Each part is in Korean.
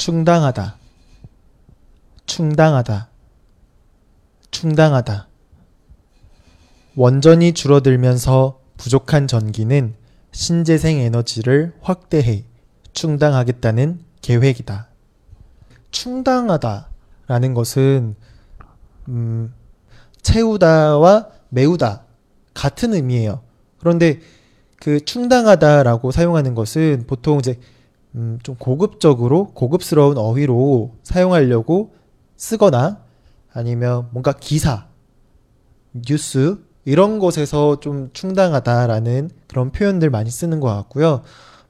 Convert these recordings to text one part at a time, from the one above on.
충당하다, 충당하다, 충당하다. 원전이 줄어들면서 부족한 전기는 신재생 에너지를 확대해 충당하겠다는 계획이다. 충당하다 라는 것은 음, 채우다와 메우다 같은 의미예요. 그런데 그 충당하다 라고 사용하는 것은 보통 이제 음, 좀 고급적으로 고급스러운 어휘로 사용하려고 쓰거나 아니면 뭔가 기사, 뉴스 이런 것에서 좀 충당하다라는 그런 표현들 많이 쓰는 것 같고요.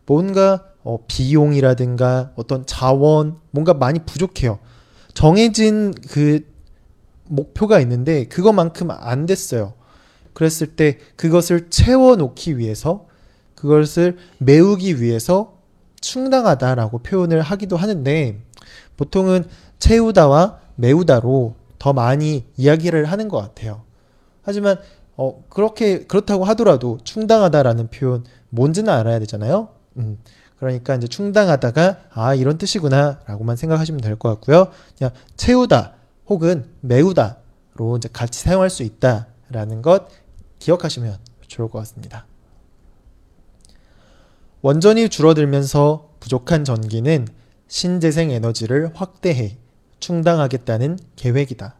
뭔가 어, 비용이라든가 어떤 자원 뭔가 많이 부족해요. 정해진 그 목표가 있는데 그것만큼 안 됐어요. 그랬을 때 그것을 채워놓기 위해서 그것을 메우기 위해서 충당하다라고 표현을 하기도 하는데 보통은 채우다와 메우다로 더 많이 이야기를 하는 것 같아요. 하지만 어, 그렇게 그렇다고 하더라도 충당하다라는 표현 뭔지는 알아야 되잖아요. 음, 그러니까 이제 충당하다가 아 이런 뜻이구나라고만 생각하시면 될 것 같고요. 그냥 채우다 혹은 메우다로 이제 같이 사용할 수 있다라는 것 기억하시면 좋을 것 같습니다. 원전이 줄어들면서 부족한 전기는 신재생 에너지를 확대해 충당하겠다는 계획이다.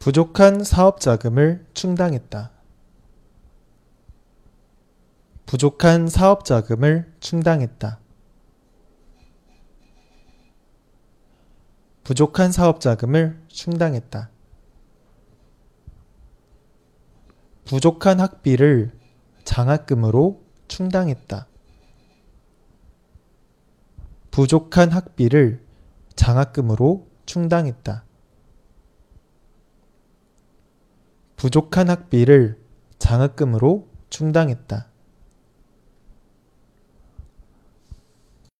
부족한 사업 자금을 충당했다. 부족한 사업 자금을 충당했다. 부족한 사업 자금을 충당했다. 부족한 학비를 장학금으로 충당했다. 부족한 학비를 장학금으로 충당했다. 부족한 학비를 장학금으로 충당했다.